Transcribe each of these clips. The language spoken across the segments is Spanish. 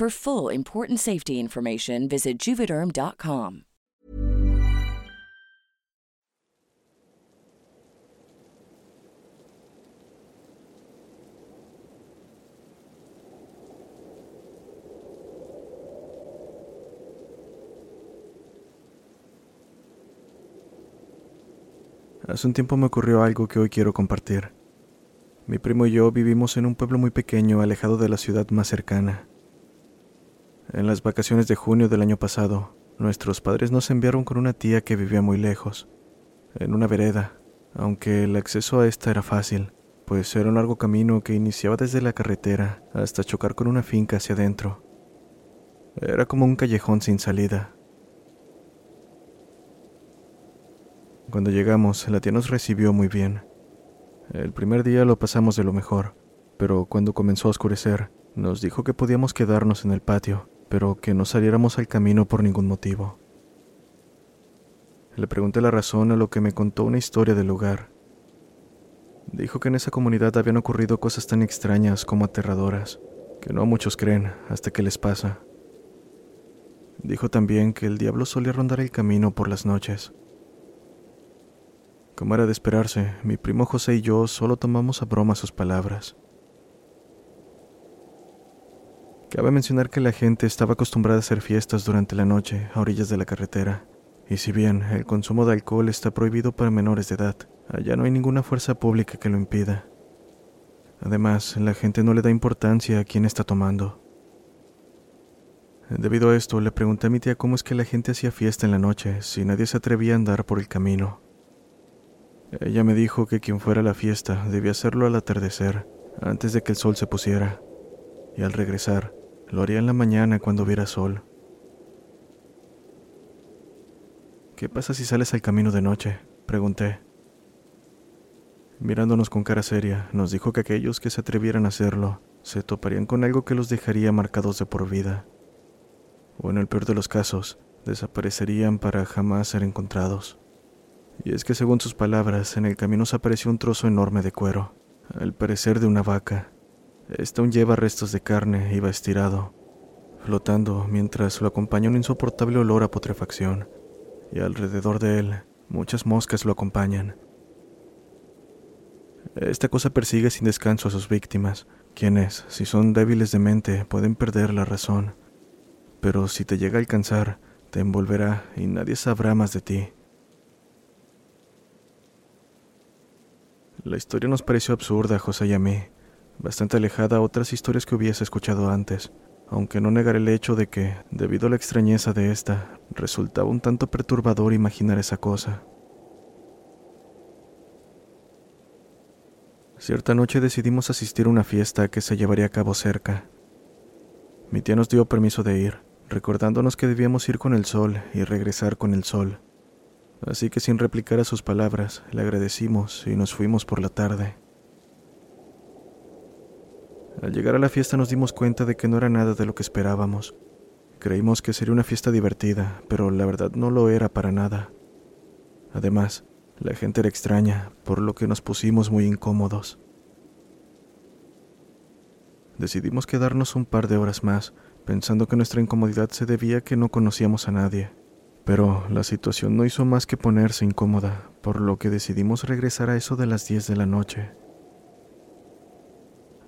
For full important safety information, visit juvederm.com. Hace un tiempo me ocurrió algo que hoy quiero compartir. Mi primo y yo vivimos en un pueblo muy pequeño alejado de la ciudad más cercana. En las vacaciones de junio del año pasado, nuestros padres nos enviaron con una tía que vivía muy lejos, en una vereda, aunque el acceso a esta era fácil, pues era un largo camino que iniciaba desde la carretera hasta chocar con una finca hacia adentro. Era como un callejón sin salida. Cuando llegamos, la tía nos recibió muy bien. El primer día lo pasamos de lo mejor, pero cuando comenzó a oscurecer, nos dijo que podíamos quedarnos en el patio, pero que no saliéramos al camino por ningún motivo. Le pregunté la razón a lo que me contó una historia del lugar. Dijo que en esa comunidad habían ocurrido cosas tan extrañas como aterradoras, que no muchos creen hasta que les pasa. Dijo también que el diablo solía rondar el camino por las noches. Como era de esperarse, mi primo José y yo solo tomamos a broma sus palabras. Cabe mencionar que la gente estaba acostumbrada a hacer fiestas durante la noche a orillas de la carretera, y si bien el consumo de alcohol está prohibido para menores de edad, allá no hay ninguna fuerza pública que lo impida. Además, la gente no le da importancia a quién está tomando. Debido a esto, le pregunté a mi tía cómo es que la gente hacía fiesta en la noche si nadie se atrevía a andar por el camino. Ella me dijo que quien fuera a la fiesta debía hacerlo al atardecer, antes de que el sol se pusiera, y al regresar lo haría en la mañana cuando hubiera sol. ¿Qué pasa si sales al camino de noche? pregunté. Mirándonos con cara seria, nos dijo que aquellos que se atrevieran a hacerlo se toparían con algo que los dejaría marcados de por vida. O en el peor de los casos, desaparecerían para jamás ser encontrados. Y es que según sus palabras, en el camino se apareció un trozo enorme de cuero, al parecer de una vaca. Este aún lleva restos de carne y va estirado, flotando mientras lo acompaña un insoportable olor a putrefacción, y alrededor de él muchas moscas lo acompañan. Esta cosa persigue sin descanso a sus víctimas, quienes, si son débiles de mente, pueden perder la razón. Pero si te llega a alcanzar, te envolverá y nadie sabrá más de ti. La historia nos pareció absurda José y a mí, bastante alejada a otras historias que hubiese escuchado antes, aunque no negaré el hecho de que, debido a la extrañeza de esta, resultaba un tanto perturbador imaginar esa cosa. Cierta noche decidimos asistir a una fiesta que se llevaría a cabo cerca. Mi tía nos dio permiso de ir, recordándonos que debíamos ir con el sol y regresar con el sol. Así que sin replicar a sus palabras, le agradecimos y nos fuimos por la tarde. Al llegar a la fiesta nos dimos cuenta de que no era nada de lo que esperábamos. Creímos que sería una fiesta divertida, pero la verdad no lo era para nada. Además, la gente era extraña, por lo que nos pusimos muy incómodos. Decidimos quedarnos un par de horas más, pensando que nuestra incomodidad se debía a que no conocíamos a nadie. Pero la situación no hizo más que ponerse incómoda, por lo que decidimos regresar a eso de las 10 de la noche.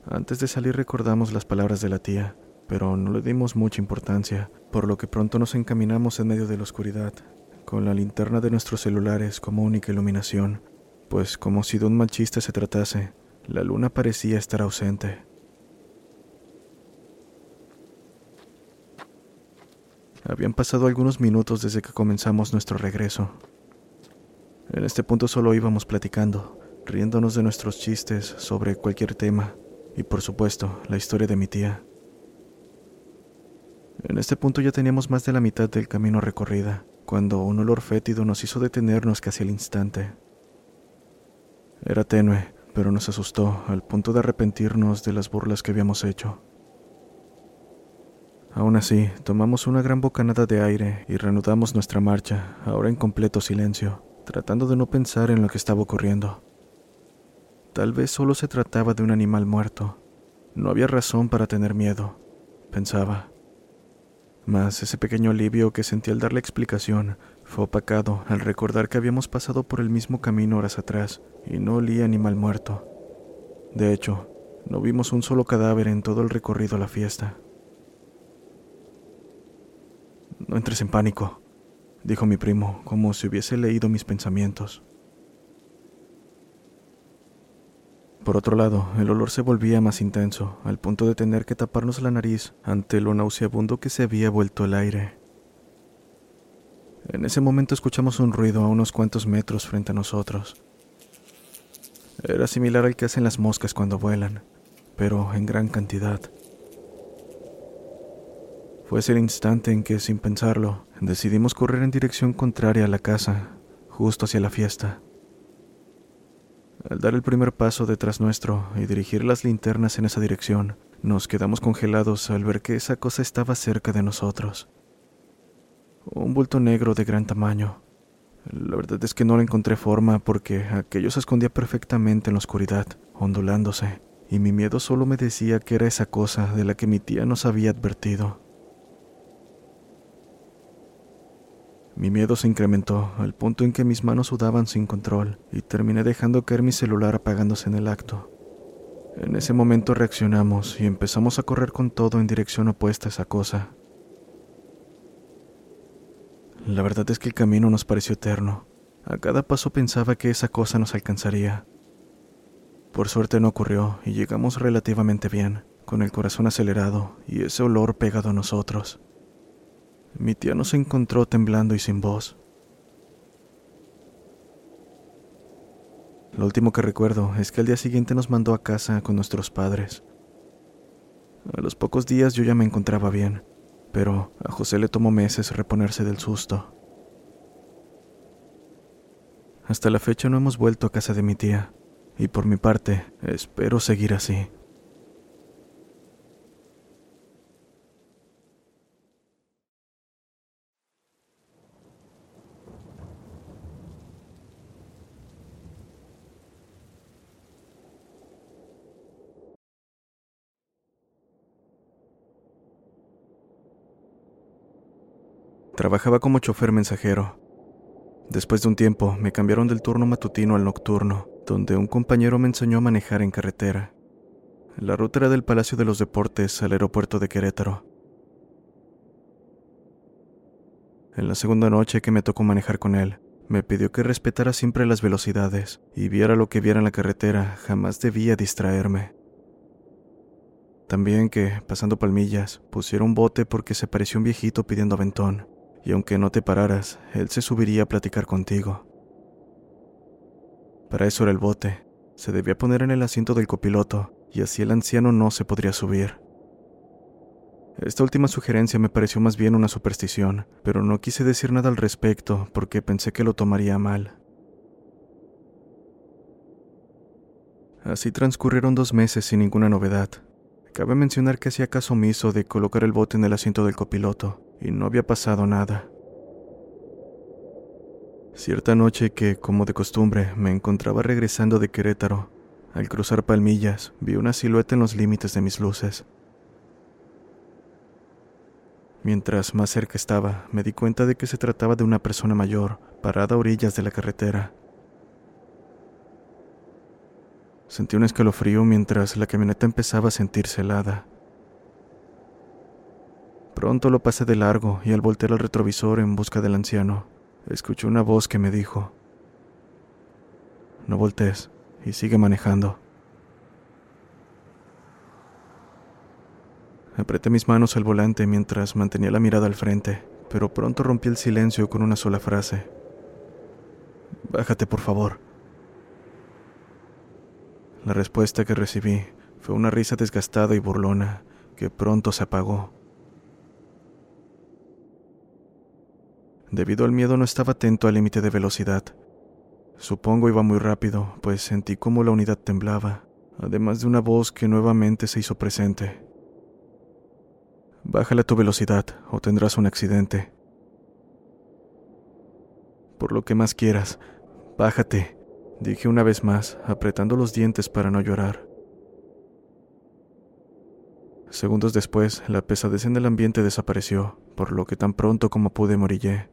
Antes de salir recordamos las palabras de la tía, pero no le dimos mucha importancia, por lo que pronto nos encaminamos en medio de la oscuridad, con la linterna de nuestros celulares como única iluminación, pues como si de un mal chiste se tratase, la luna parecía estar ausente. Habían pasado algunos minutos desde que comenzamos nuestro regreso. En este punto solo íbamos platicando, riéndonos de nuestros chistes sobre cualquier tema, y por supuesto, la historia de mi tía. En este punto ya teníamos más de la mitad del camino recorrida, cuando un olor fétido nos hizo detenernos casi al instante. Era tenue, pero nos asustó al punto de arrepentirnos de las burlas que habíamos hecho. Aún así, tomamos una gran bocanada de aire y reanudamos nuestra marcha, ahora en completo silencio, tratando de no pensar en lo que estaba ocurriendo. Tal vez solo se trataba de un animal muerto. No había razón para tener miedo, pensaba. Mas ese pequeño alivio que sentí al dar la explicación fue opacado al recordar que habíamos pasado por el mismo camino horas atrás y no olía animal muerto. De hecho, no vimos un solo cadáver en todo el recorrido a la fiesta. No entres en pánico, dijo mi primo, como si hubiese leído mis pensamientos. Por otro lado, el olor se volvía más intenso, al punto de tener que taparnos la nariz ante lo nauseabundo que se había vuelto el aire. En ese momento escuchamos un ruido a unos cuantos metros frente a nosotros. Era similar al que hacen las moscas cuando vuelan, pero en gran cantidad. Fue ese el instante en que, sin pensarlo, decidimos correr en dirección contraria a la casa, justo hacia la fiesta. Al dar el primer paso detrás nuestro y dirigir las linternas en esa dirección, nos quedamos congelados al ver que esa cosa estaba cerca de nosotros. Un bulto negro de gran tamaño. La verdad es que no le encontré forma porque aquello se escondía perfectamente en la oscuridad, ondulándose, y mi miedo solo me decía que era esa cosa de la que mi tía nos había advertido. Mi miedo se incrementó al punto en que mis manos sudaban sin control y terminé dejando caer mi celular apagándose en el acto. En ese momento reaccionamos y empezamos a correr con todo en dirección opuesta a esa cosa. La verdad es que el camino nos pareció eterno. A cada paso pensaba que esa cosa nos alcanzaría. Por suerte no ocurrió y llegamos relativamente bien, con el corazón acelerado y ese olor pegado a nosotros. Mi tía nos encontró temblando y sin voz. Lo último que recuerdo es que al día siguiente nos mandó a casa con nuestros padres. A los pocos días yo ya me encontraba bien, pero a José le tomó meses reponerse del susto. Hasta la fecha no hemos vuelto a casa de mi tía, y por mi parte espero seguir así. Trabajaba como chofer mensajero. Después de un tiempo me cambiaron del turno matutino al nocturno, donde un compañero me enseñó a manejar en carretera. La ruta era del Palacio de los Deportes al aeropuerto de Querétaro. En la segunda noche que me tocó manejar con él, me pidió que respetara siempre las velocidades y viera lo que viera en la carretera, jamás debía distraerme. También que, pasando palmillas, pusiera un bote porque se pareció un viejito pidiendo aventón, y aunque no te pararas, él se subiría a platicar contigo. Para eso era el bote, se debía poner en el asiento del copiloto, y así el anciano no se podría subir. Esta última sugerencia me pareció más bien una superstición, pero no quise decir nada al respecto porque pensé que lo tomaría mal. Así transcurrieron dos meses sin ninguna novedad. Cabe mencionar que hacía caso omiso de colocar el bote en el asiento del copiloto, y no había pasado nada. Cierta noche que, como de costumbre, me encontraba regresando de Querétaro, al cruzar palmillas, vi una silueta en los límites de mis luces. Mientras más cerca estaba, me di cuenta de que se trataba de una persona mayor, parada a orillas de la carretera. Sentí un escalofrío mientras la camioneta empezaba a sentirse helada. Pronto lo pasé de largo y al voltear al retrovisor en busca del anciano, escuché una voz que me dijo, No voltees y sigue manejando. Apreté mis manos al volante mientras mantenía la mirada al frente, pero pronto rompí el silencio con una sola frase. Bájate, por favor. La respuesta que recibí fue una risa desgastada y burlona que pronto se apagó. Debido al miedo no estaba atento al límite de velocidad. Supongo iba muy rápido, pues sentí como la unidad temblaba, además de una voz que nuevamente se hizo presente. Bájale tu velocidad o tendrás un accidente. Por lo que más quieras, bájate, dije una vez más, apretando los dientes para no llorar. Segundos después, la pesadez en el ambiente desapareció, por lo que tan pronto como pude morillé.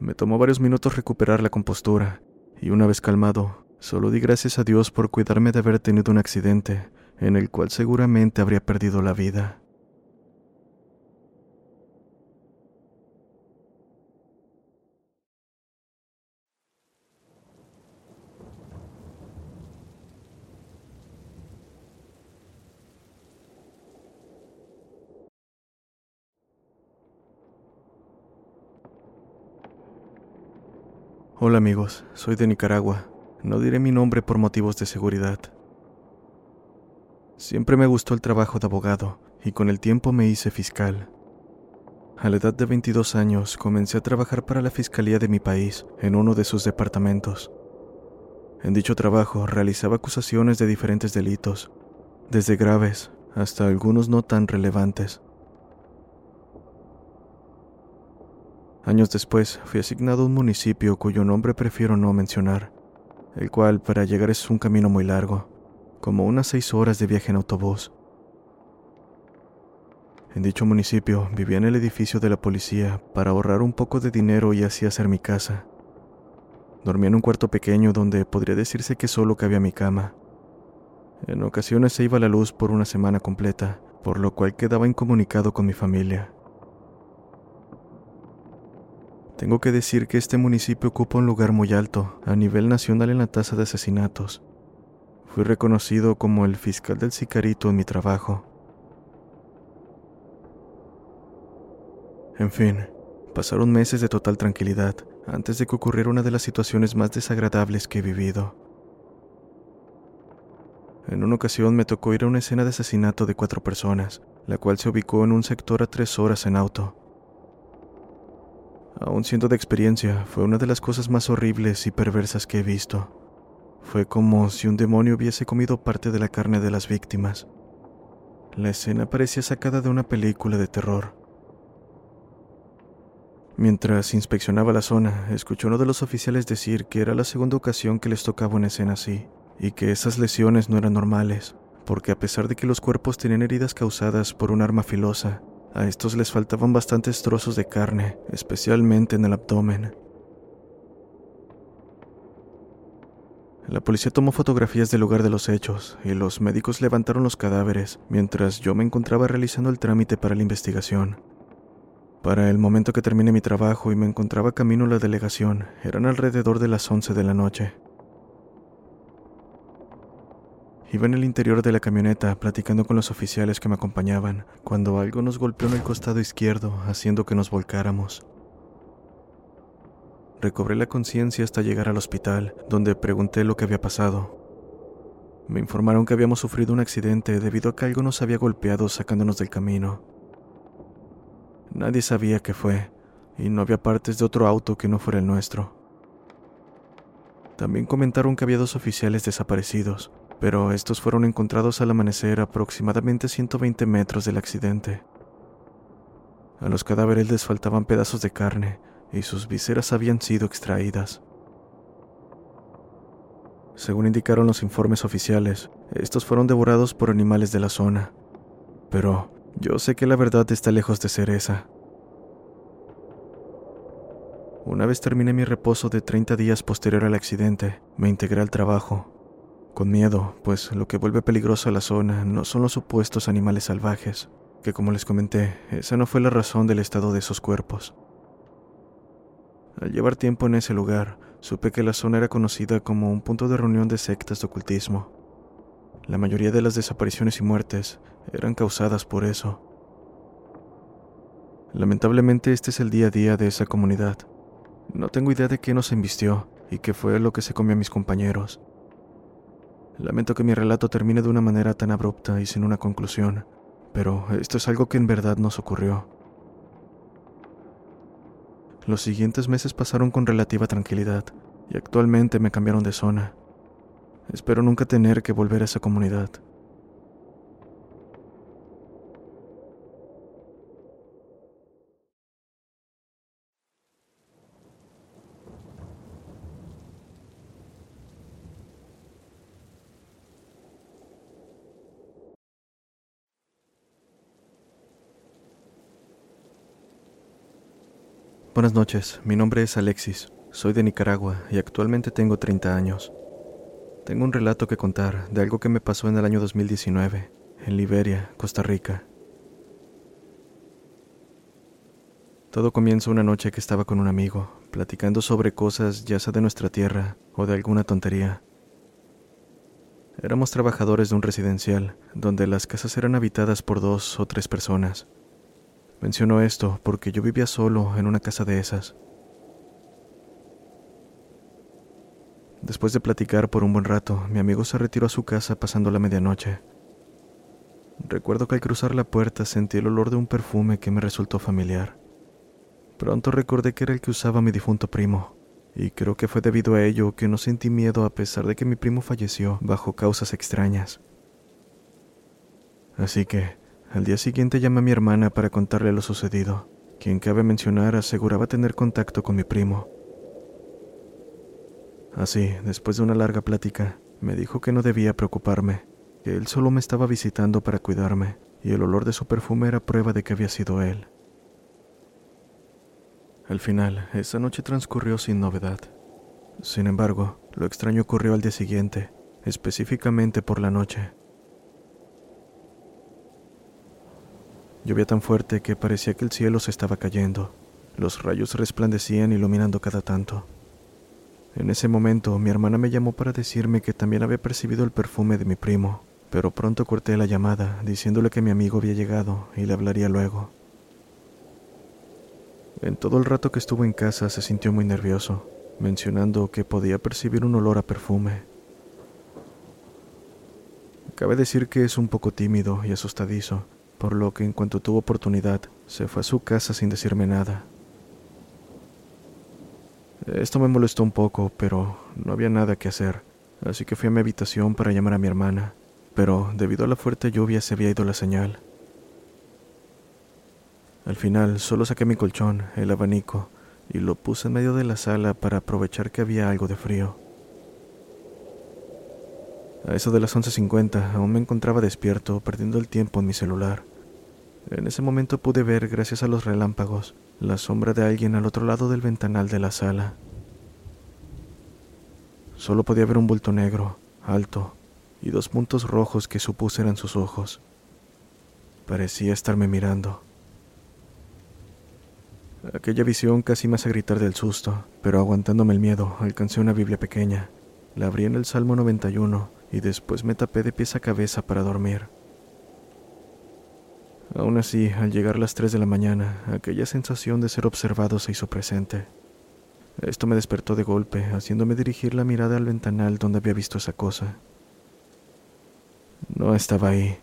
Me tomó varios minutos recuperar la compostura, y una vez calmado, solo di gracias a Dios por cuidarme de haber tenido un accidente, en el cual seguramente habría perdido la vida. Hola amigos, soy de Nicaragua. No diré mi nombre por motivos de seguridad. Siempre me gustó el trabajo de abogado y con el tiempo me hice fiscal. A la edad de 22 años comencé a trabajar para la Fiscalía de mi país en uno de sus departamentos. En dicho trabajo realizaba acusaciones de diferentes delitos, desde graves hasta algunos no tan relevantes. Años después fui asignado a un municipio cuyo nombre prefiero no mencionar, el cual para llegar es un camino muy largo, como unas seis horas de viaje en autobús. En dicho municipio vivía en el edificio de la policía para ahorrar un poco de dinero y así hacer mi casa. Dormía en un cuarto pequeño donde podría decirse que solo cabía mi cama. En ocasiones se iba la luz por una semana completa, por lo cual quedaba incomunicado con mi familia. Tengo que decir que este municipio ocupa un lugar muy alto a nivel nacional en la tasa de asesinatos. Fui reconocido como el fiscal del sicarito en mi trabajo. En fin, pasaron meses de total tranquilidad antes de que ocurriera una de las situaciones más desagradables que he vivido. En una ocasión me tocó ir a una escena de asesinato de cuatro personas, la cual se ubicó en un sector a tres horas en auto. Aún siendo de experiencia, fue una de las cosas más horribles y perversas que he visto. Fue como si un demonio hubiese comido parte de la carne de las víctimas. La escena parecía sacada de una película de terror. Mientras inspeccionaba la zona, escuché a uno de los oficiales decir que era la segunda ocasión que les tocaba una escena así, y que esas lesiones no eran normales, porque a pesar de que los cuerpos tenían heridas causadas por un arma filosa, a estos les faltaban bastantes trozos de carne, especialmente en el abdomen. La policía tomó fotografías del lugar de los hechos y los médicos levantaron los cadáveres mientras yo me encontraba realizando el trámite para la investigación. Para el momento que terminé mi trabajo y me encontraba camino a la delegación, eran alrededor de las 11 de la noche. Iba en el interior de la camioneta platicando con los oficiales que me acompañaban, cuando algo nos golpeó en el costado izquierdo, haciendo que nos volcáramos. Recobré la conciencia hasta llegar al hospital, donde pregunté lo que había pasado. Me informaron que habíamos sufrido un accidente debido a que algo nos había golpeado sacándonos del camino. Nadie sabía qué fue, y no había partes de otro auto que no fuera el nuestro. También comentaron que había dos oficiales desaparecidos, pero estos fueron encontrados al amanecer aproximadamente 120 metros del accidente. A los cadáveres les faltaban pedazos de carne y sus viseras habían sido extraídas. Según indicaron los informes oficiales, estos fueron devorados por animales de la zona. Pero yo sé que la verdad está lejos de ser esa. Una vez terminé mi reposo de 30 días posterior al accidente, me integré al trabajo. Con miedo, pues lo que vuelve peligroso a la zona no son los supuestos animales salvajes, que como les comenté, esa no fue la razón del estado de esos cuerpos. Al llevar tiempo en ese lugar, supe que la zona era conocida como un punto de reunión de sectas de ocultismo. La mayoría de las desapariciones y muertes eran causadas por eso. Lamentablemente este es el día a día de esa comunidad. No tengo idea de qué nos embistió y qué fue lo que se comió a mis compañeros. Lamento que mi relato termine de una manera tan abrupta y sin una conclusión, pero esto es algo que en verdad nos ocurrió. Los siguientes meses pasaron con relativa tranquilidad y actualmente me cambiaron de zona. Espero nunca tener que volver a esa comunidad. Buenas noches, mi nombre es Alexis, soy de Nicaragua y actualmente tengo 30 años. Tengo un relato que contar de algo que me pasó en el año 2019, en Liberia, Costa Rica. Todo comienza una noche que estaba con un amigo, platicando sobre cosas ya sea de nuestra tierra o de alguna tontería. Éramos trabajadores de un residencial, donde las casas eran habitadas por dos o tres personas. Menciono esto porque yo vivía solo en una casa de esas. Después de platicar por un buen rato, mi amigo se retiró a su casa pasando la medianoche. Recuerdo que al cruzar la puerta sentí el olor de un perfume que me resultó familiar. Pronto recordé que era el que usaba mi difunto primo, y creo que fue debido a ello que no sentí miedo a pesar de que mi primo falleció bajo causas extrañas. Así que, al día siguiente llamé a mi hermana para contarle lo sucedido, quien cabe mencionar aseguraba tener contacto con mi primo. Así, después de una larga plática, me dijo que no debía preocuparme, que él solo me estaba visitando para cuidarme, y el olor de su perfume era prueba de que había sido él. Al final, esa noche transcurrió sin novedad. Sin embargo, lo extraño ocurrió al día siguiente, específicamente por la noche. Llovía tan fuerte que parecía que el cielo se estaba cayendo. Los rayos resplandecían iluminando cada tanto. En ese momento mi hermana me llamó para decirme que también había percibido el perfume de mi primo, pero pronto corté la llamada diciéndole que mi amigo había llegado y le hablaría luego. En todo el rato que estuvo en casa se sintió muy nervioso, mencionando que podía percibir un olor a perfume. Cabe decir que es un poco tímido y asustadizo, por lo que en cuanto tuvo oportunidad se fue a su casa sin decirme nada. Esto me molestó un poco, pero no había nada que hacer, así que fui a mi habitación para llamar a mi hermana, pero debido a la fuerte lluvia se había ido la señal. Al final solo saqué mi colchón, el abanico, y lo puse en medio de la sala para aprovechar que había algo de frío. A eso de las 11.50 aún me encontraba despierto, perdiendo el tiempo en mi celular. En ese momento pude ver, gracias a los relámpagos, la sombra de alguien al otro lado del ventanal de la sala. Solo podía ver un bulto negro, alto, y dos puntos rojos que supuse eran sus ojos. Parecía estarme mirando. Aquella visión casi me hace gritar del susto, pero aguantándome el miedo, alcancé una Biblia pequeña. La abrí en el Salmo 91 y después me tapé de pies a cabeza para dormir. Aún así, al llegar las 3 de la mañana, aquella sensación de ser observado se hizo presente. Esto me despertó de golpe, haciéndome dirigir la mirada al ventanal donde había visto esa cosa. No estaba ahí,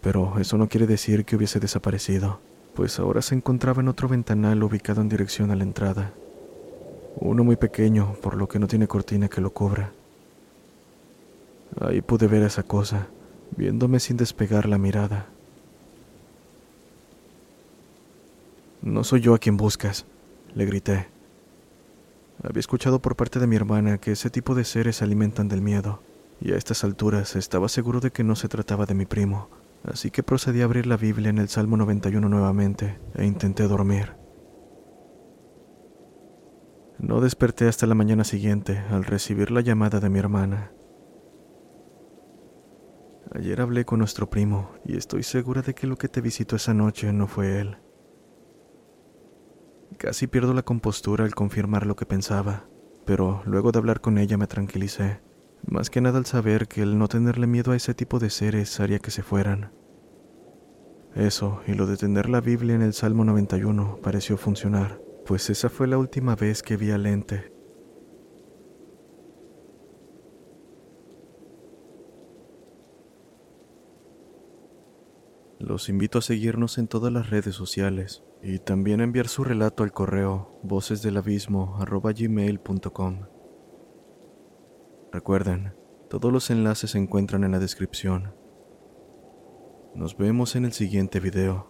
pero eso no quiere decir que hubiese desaparecido pues ahora se encontraba en otro ventanal ubicado en dirección a la entrada. Uno muy pequeño, por lo que no tiene cortina que lo cubra. Ahí pude ver esa cosa, viéndome sin despegar la mirada. No soy yo a quien buscas, le grité. Había escuchado por parte de mi hermana que ese tipo de seres se alimentan del miedo, y a estas alturas estaba seguro de que no se trataba de mi primo así que procedí a abrir la Biblia en el Salmo 91 nuevamente e intenté dormir. No desperté hasta la mañana siguiente al recibir la llamada de mi hermana. Ayer hablé con nuestro primo y estoy segura de que lo que te visitó esa noche no fue él. Casi pierdo la compostura al confirmar lo que pensaba, pero luego de hablar con ella me tranquilicé más que nada al saber que el no tenerle miedo a ese tipo de seres haría que se fueran. Eso y lo de tener la Biblia en el Salmo 91 pareció funcionar, pues esa fue la última vez que vi al ente. Los invito a seguirnos en todas las redes sociales y también a enviar su relato al correo vocesdelabismo.gmail.com. Recuerden, todos los enlaces se encuentran en la descripción. Nos vemos en el siguiente video.